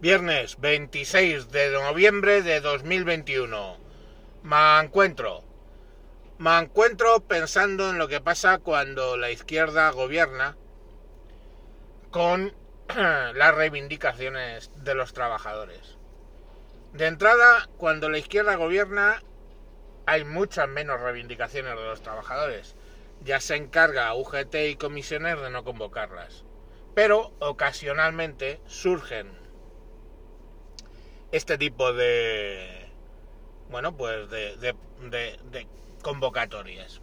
Viernes 26 de noviembre de 2021. Me encuentro. Me encuentro pensando en lo que pasa cuando la izquierda gobierna con las reivindicaciones de los trabajadores. De entrada, cuando la izquierda gobierna hay muchas menos reivindicaciones de los trabajadores. Ya se encarga UGT y comisiones de no convocarlas. Pero ocasionalmente surgen este tipo de bueno pues de, convocatorias.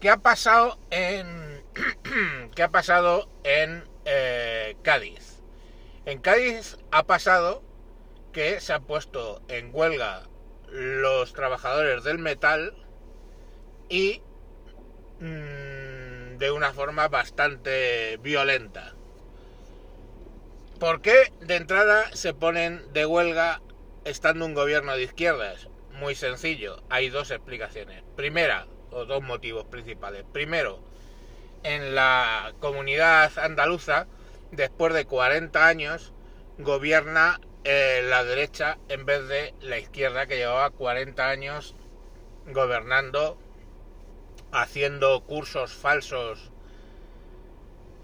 Qué ha pasado en qué ha pasado en eh, Cádiz en Cádiz ha pasado que se han puesto en huelga los trabajadores del metal y mm, de una forma bastante violenta ¿Por qué de entrada se ponen de huelga estando un gobierno de izquierdas? Muy sencillo, hay dos explicaciones. Primera, o dos motivos principales. Primero, en la comunidad andaluza, después de 40 años, gobierna eh, la derecha en vez de la izquierda que llevaba 40 años gobernando, haciendo cursos falsos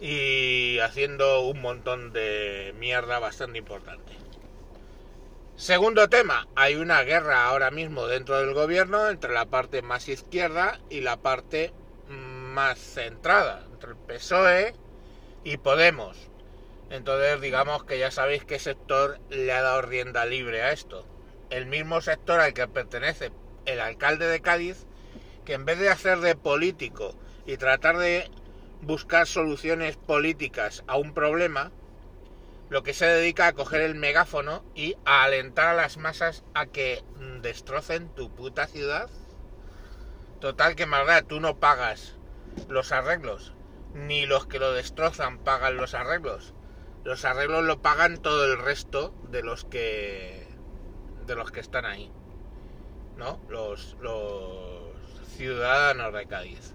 y haciendo un montón de mierda bastante importante. Segundo tema, hay una guerra ahora mismo dentro del gobierno entre la parte más izquierda y la parte más centrada, entre el PSOE y Podemos. Entonces digamos que ya sabéis qué sector le ha dado rienda libre a esto. El mismo sector al que pertenece el alcalde de Cádiz, que en vez de hacer de político y tratar de buscar soluciones políticas a un problema, lo que se dedica a coger el megáfono y a alentar a las masas a que destrocen tu puta ciudad. Total que maldad, tú no pagas los arreglos, ni los que lo destrozan pagan los arreglos. Los arreglos lo pagan todo el resto de los que de los que están ahí. ¿No? Los los ciudadanos de Cádiz.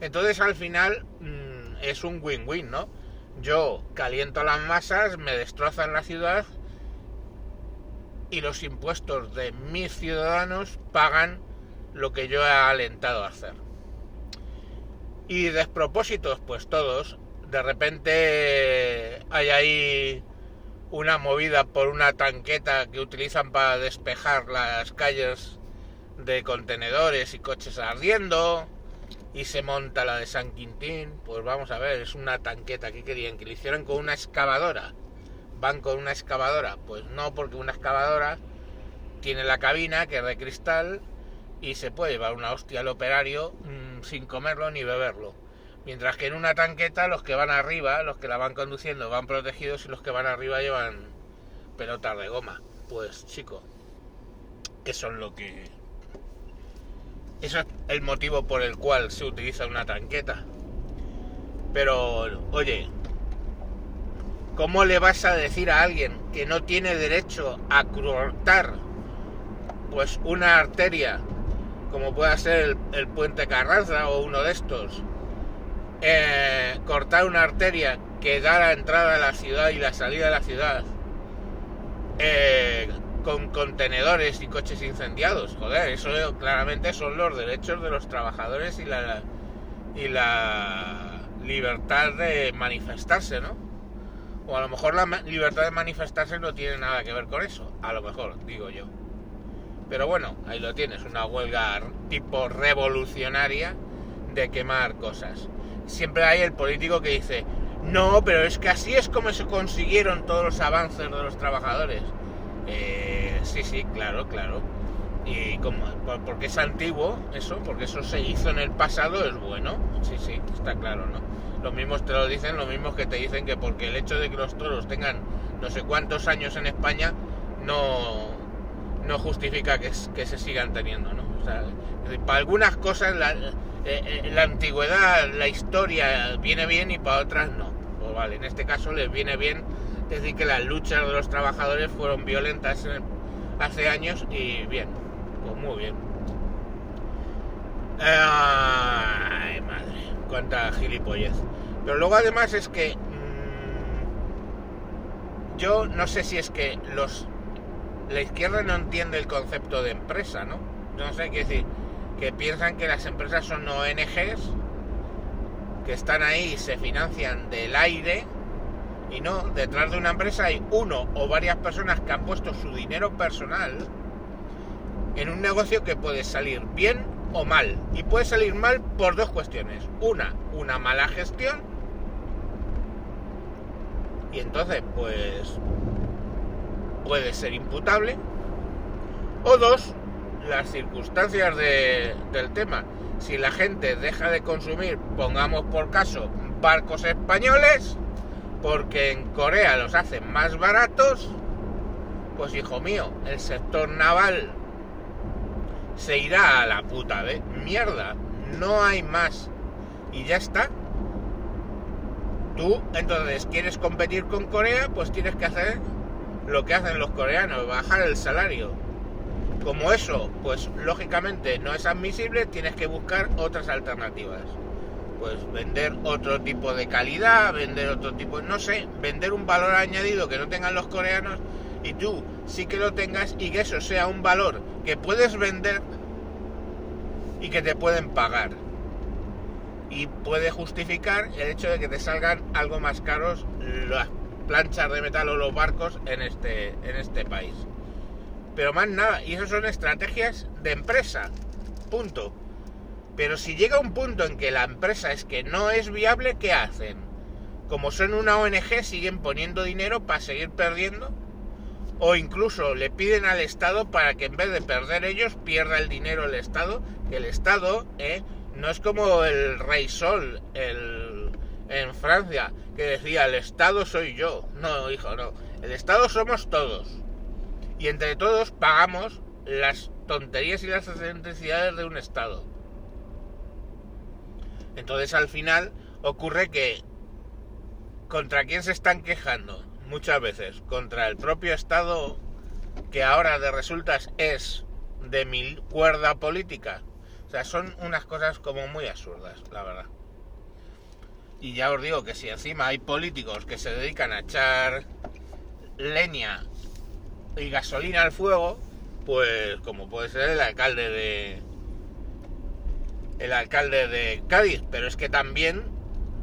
Entonces al final mm, es un win-win, ¿no? Yo caliento las masas, me destrozan la ciudad y los impuestos de mis ciudadanos pagan lo que yo he alentado a hacer. Y despropósitos, pues todos, de repente hay ahí una movida por una tanqueta que utilizan para despejar las calles de contenedores y coches ardiendo y se monta la de San Quintín, pues vamos a ver, es una tanqueta que querían que le hicieran con una excavadora. Van con una excavadora, pues no, porque una excavadora tiene la cabina que es de cristal y se puede llevar una hostia al operario mm, sin comerlo ni beberlo. Mientras que en una tanqueta los que van arriba, los que la van conduciendo, van protegidos y los que van arriba llevan pelotas de goma. Pues chico, eso es lo que eso es el motivo por el cual se utiliza una tanqueta. Pero, oye, ¿cómo le vas a decir a alguien que no tiene derecho a cortar pues una arteria, como pueda ser el, puente Carranza o uno de estos, eh, cortar una arteria que da la entrada a la ciudad y la salida de la ciudad, eh, con contenedores y coches incendiados. Joder, eso claramente son los derechos de los trabajadores y la, y la libertad de manifestarse, ¿no? O a lo mejor la libertad de manifestarse no tiene nada que ver con eso. A lo mejor, digo yo. Pero bueno, ahí lo tienes, una huelga tipo revolucionaria de quemar cosas. Siempre hay el político que dice, no, pero es que así es como se consiguieron todos los avances de los trabajadores. Eh, sí, sí, claro, claro. Y como, porque es antiguo eso, porque eso se hizo en el pasado, es bueno. Sí, sí, está claro, ¿no? Los mismos te lo dicen, los mismos que te dicen que porque el hecho de que los toros tengan no sé cuántos años en España no, no justifica que, se sigan teniendo, ¿no? O sea, para algunas cosas la, eh, eh, la antigüedad, la historia viene bien y para otras no. Pues vale, en este caso les viene bien decir que las luchas de los trabajadores fueron violentas hace años y bien, pues muy bien. Ay, madre, cuánta gilipollez. Pero luego además es que yo no sé si es que los la izquierda no entiende el concepto de empresa, ¿no? No sé qué decir, que piensan que las empresas son ONGs que están ahí y se financian del aire y no, detrás de una empresa hay uno o varias personas que han puesto su dinero personal en un negocio que puede salir bien o mal. Y puede salir mal por dos cuestiones. Una, una mala gestión. Y entonces, pues, puede ser imputable. O dos, las circunstancias del tema. Si la gente deja de consumir, pongamos por caso, barcos españoles, porque en Corea los hacen más baratos, pues hijo mío, el sector naval se irá a la puta de mierda. No hay más. Y ya está. Tú, entonces, quieres competir con Corea, pues tienes que hacer lo que hacen los coreanos, bajar el salario. Como eso, pues lógicamente no es admisible, tienes que buscar otras alternativas. Pues vender otro tipo de calidad, vender otro tipo, no sé, vender un valor añadido que no tengan los coreanos y tú sí que lo tengas y que eso sea un valor que puedes vender y que te pueden pagar. Y puede justificar el hecho de que te salgan algo más caros las planchas de metal o los barcos en este, en este país. Pero más nada, y eso son estrategias de empresa. Punto. Pero si llega un punto en que la empresa es que no es viable, ¿qué hacen? Como son una ONG, siguen poniendo dinero para seguir perdiendo o incluso le piden al Estado para que en vez de perder ellos pierda el dinero el Estado, el Estado ¿eh? no es como el rey Sol el, en Francia, que decía el Estado soy yo. No, hijo, no. El Estado somos todos. Y entre todos pagamos las tonterías y las excentricidades de un Estado. Entonces al final ocurre que ¿contra quién se están quejando? muchas veces contra el propio Estado que ahora de resultas es de mi cuerda política. O sea, son unas cosas como muy absurdas, la verdad. Y ya os digo que si encima hay políticos que se dedican a echar leña y gasolina al fuego, pues como puede ser el alcalde de el alcalde de Cádiz, pero es que también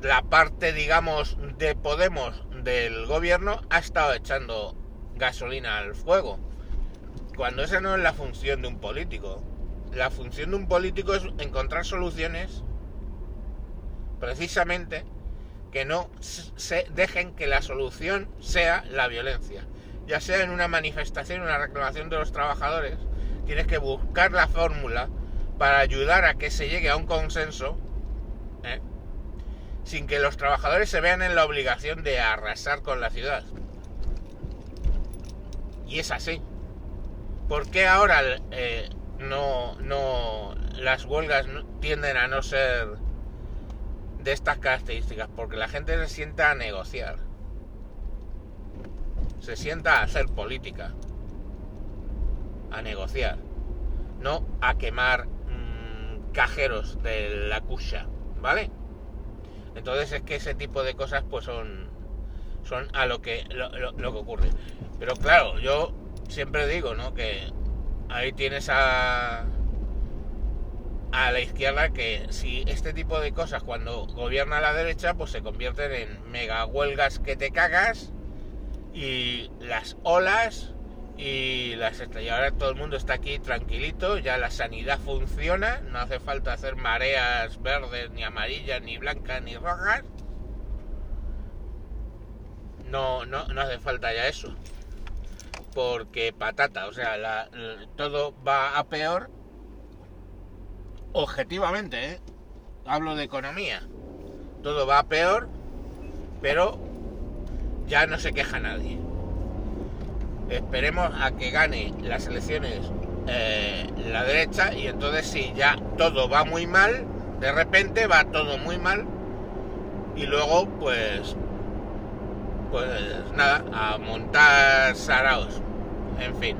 la parte digamos de Podemos del gobierno ha estado echando gasolina al fuego. Cuando esa no es la función de un político. La función de un político es encontrar soluciones precisamente que no se dejen que la solución sea la violencia. Ya sea en una manifestación, una reclamación de los trabajadores, tienes que buscar la fórmula para ayudar a que se llegue a un consenso ¿eh? sin que los trabajadores se vean en la obligación de arrasar con la ciudad. Y es así. ¿Por qué ahora eh, no, no las huelgas tienden a no ser de estas características? Porque la gente se sienta a negociar. Se sienta a hacer política. A negociar. No a quemar cajeros de la cucha. ¿Vale? Entonces es que ese tipo de cosas pues son, son a lo que, lo, que ocurre. Pero claro, yo siempre digo, ¿no? Que ahí tienes a, a la izquierda que si este tipo de cosas cuando gobierna la derecha pues se convierten en mega huelgas que te cagas y las olas y las estrellas. Ahora todo el mundo está aquí tranquilito, ya la sanidad funciona, no hace falta hacer mareas verdes, ni amarillas, ni blancas, ni rojas. No, no, no hace falta ya eso. Porque patata, o sea, todo va a peor. Objetivamente, ¿eh? hablo de economía. Todo va a peor, pero ya no se queja nadie esperemos a que gane las elecciones eh, la derecha y entonces si ya todo va muy mal, de repente va todo muy mal y luego pues pues nada, a montar saraos, en fin.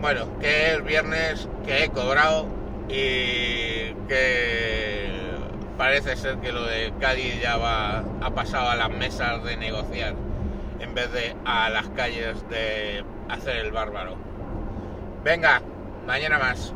Bueno, que el viernes que he cobrado y que parece ser que lo de Cádiz ya va, ha pasado a las mesas de negociar en vez de a las calles de hacer el bárbaro. Venga, mañana más.